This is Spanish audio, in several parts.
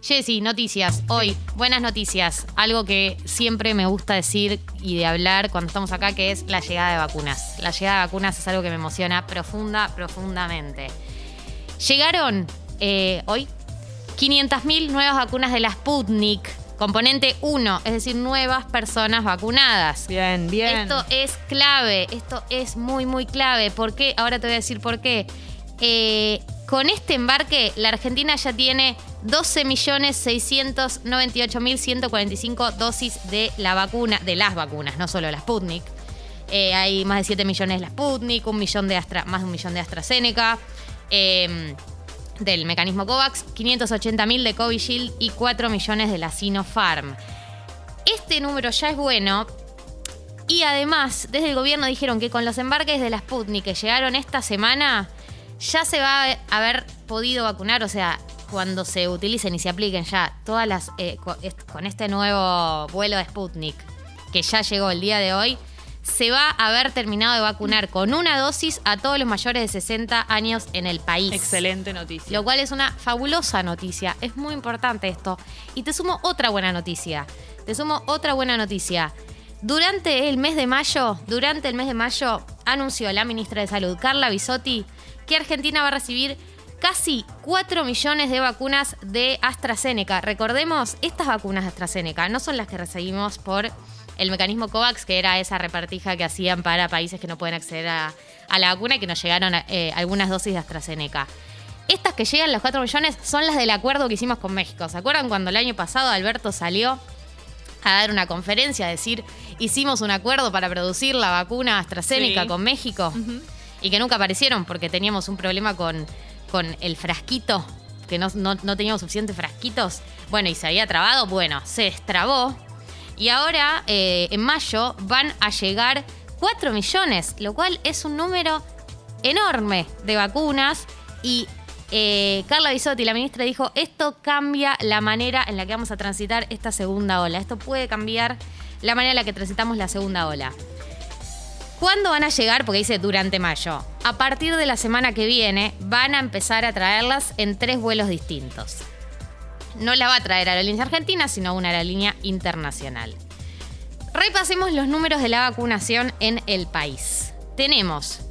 Jessy, noticias. Hoy, buenas noticias. Algo que siempre me gusta decir y de hablar cuando estamos acá, que es la llegada de vacunas. La llegada de vacunas es algo que me emociona profunda, profundamente. Llegaron eh, hoy 500.000 nuevas vacunas de la Sputnik, componente 1, es decir, nuevas personas vacunadas. Bien, bien. Esto es clave, esto es muy, muy clave. ¿Por qué? Ahora te voy a decir por qué. Eh, con este embarque, la Argentina ya tiene 12.698.145 dosis de la vacuna, de las vacunas, no solo la Sputnik. Eh, hay más de 7 millones de la Sputnik, un millón de Astra, más de un millón de AstraZeneca. Eh, del mecanismo COVAX, 580.000 de Covishield y 4 millones de la Sinopharm. Este número ya es bueno. Y además, desde el gobierno dijeron que con los embarques de la Sputnik que llegaron esta semana, ya se va a haber podido vacunar, o sea, cuando se utilicen y se apliquen ya todas las, eh, con este nuevo vuelo de Sputnik, que ya llegó el día de hoy, se va a haber terminado de vacunar con una dosis a todos los mayores de 60 años en el país. Excelente noticia. Lo cual es una fabulosa noticia. Es muy importante esto. Y te sumo otra buena noticia. Te sumo otra buena noticia. Durante el mes de mayo, durante el mes de mayo, anunció la ministra de Salud, Carla Bisotti, que Argentina va a recibir casi 4 millones de vacunas de AstraZeneca. Recordemos, estas vacunas de AstraZeneca no son las que recibimos por el mecanismo COVAX, que era esa repartija que hacían para países que no pueden acceder a, la vacuna y que nos llegaron eh, algunas dosis de AstraZeneca. Estas que llegan, los 4 millones, son las del acuerdo que hicimos con México. ¿Se acuerdan cuando el año pasado Alberto salió a dar una conferencia, a decir, hicimos un acuerdo para producir la vacuna AstraZeneca con México? y que nunca aparecieron porque teníamos un problema con, con el frasquito, que no, teníamos suficientes frasquitos. Bueno, y se había trabado, bueno, se destrabó. Y ahora, eh, en mayo, van a llegar 4 millones, lo cual es un número enorme de vacunas. Y eh, Carla Bisotti, la ministra, dijo, esto cambia la manera en la que vamos a transitar esta segunda ola. Esto puede cambiar la manera en la que transitamos la segunda ola. ¿Cuándo van a llegar? Porque dice durante mayo. A partir de la semana que viene van a empezar a traerlas en tres vuelos distintos. No la va a traer Aerolíneas Argentina, sino una aerolínea internacional. Repasemos los números de la vacunación en el país. Tenemos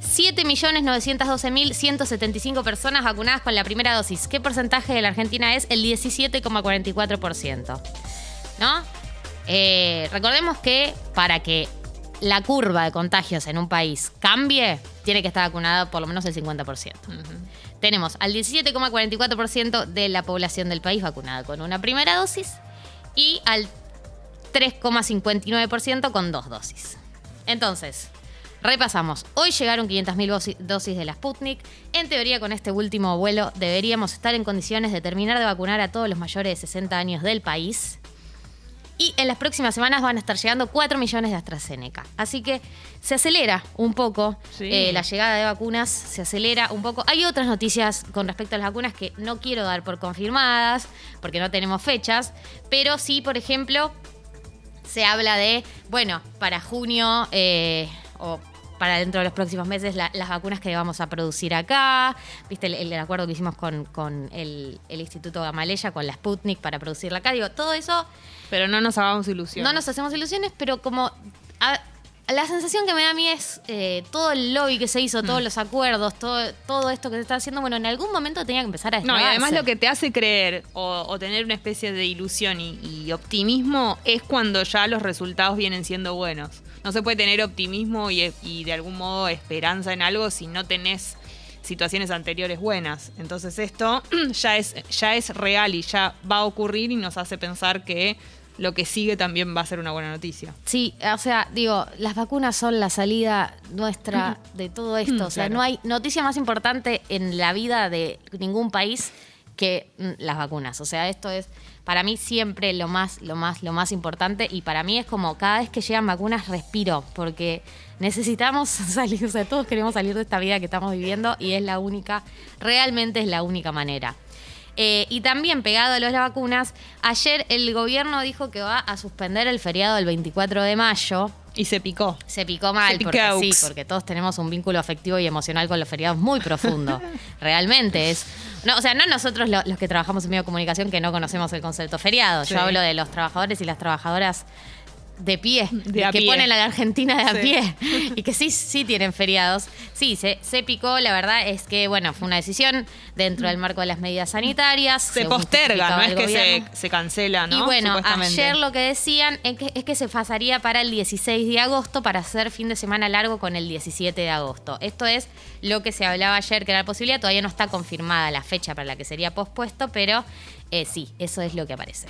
7.912.175 personas vacunadas con la primera dosis. ¿Qué porcentaje de la Argentina es? El 17,44%. ¿No? Eh, recordemos que para que la curva de contagios en un país cambie, tiene que estar vacunado por lo menos el 50%. Tenemos al 17,44% de la población del país vacunada con una primera dosis y al 3,59% con dos dosis. Entonces, repasamos. Hoy llegaron 500.000 dosis de la Sputnik. En teoría, con este último vuelo deberíamos estar en condiciones de terminar de vacunar a todos los mayores de 60 años del país. Y en las próximas semanas van a estar llegando 4 millones de AstraZeneca. Así que se acelera un poco eh, la llegada de vacunas, se acelera un poco. Hay otras noticias con respecto a las vacunas que no quiero dar por confirmadas, porque no tenemos fechas, pero sí, por ejemplo, se habla de, bueno, para junio eh, o para dentro de los próximos meses las vacunas que vamos a producir acá. Viste el, acuerdo que hicimos con, el, Instituto Gamaleya, con la Sputnik para producirla acá. Digo, todo eso. Pero no nos hagamos ilusiones. No nos hacemos ilusiones, pero como. la sensación que me da a mí es eh, todo el lobby que se hizo, todos mm. los acuerdos, todo, todo esto que se está haciendo, bueno, en algún momento tenía que empezar a No, y además lo que te hace creer o, tener una especie de ilusión y optimismo es cuando ya los resultados vienen siendo buenos no se puede tener optimismo y, de algún modo esperanza en algo si no tenés situaciones anteriores buenas. Entonces esto ya es, ya es real y ya va a ocurrir y nos hace pensar que lo que sigue también va a ser una buena noticia. Sí, o sea, digo, las vacunas son la salida nuestra de todo esto. O sea, no hay noticia más importante en la vida de ningún país que mm, las vacunas. O sea, esto es para mí siempre lo más, lo más, lo más importante y para mí es como cada vez que llegan vacunas respiro porque necesitamos salir, todos queremos salir de esta vida que estamos viviendo y es la única, realmente es la única manera. Eh, y también pegado a las vacunas, ayer el gobierno dijo que va a suspender el feriado del 24 de mayo. Y se picó. Se picó mal, porque sí, porque todos tenemos un vínculo afectivo y emocional con los feriados muy profundo. Realmente es No, o sea, no nosotros lo- los que trabajamos en medio de comunicación que no conocemos el concepto feriado. Sí. Yo hablo de los trabajadores y las trabajadoras de pie, De que pie. ponen a la Argentina de a Sí. pie y que sí, sí tienen feriados. Sí, se, se picó, la verdad es que, bueno, fue una decisión dentro del marco de las medidas sanitarias. Se posterga, no es que se, se cancela, ¿no? Y bueno, ayer lo que decían es que, es que se pasaría para el 16 de agosto para hacer fin de semana largo con el 17 de agosto. Esto es lo que se hablaba ayer, que era la posibilidad. Todavía no está confirmada la fecha para la que sería pospuesto, pero eh, sí, eso es lo que aparece.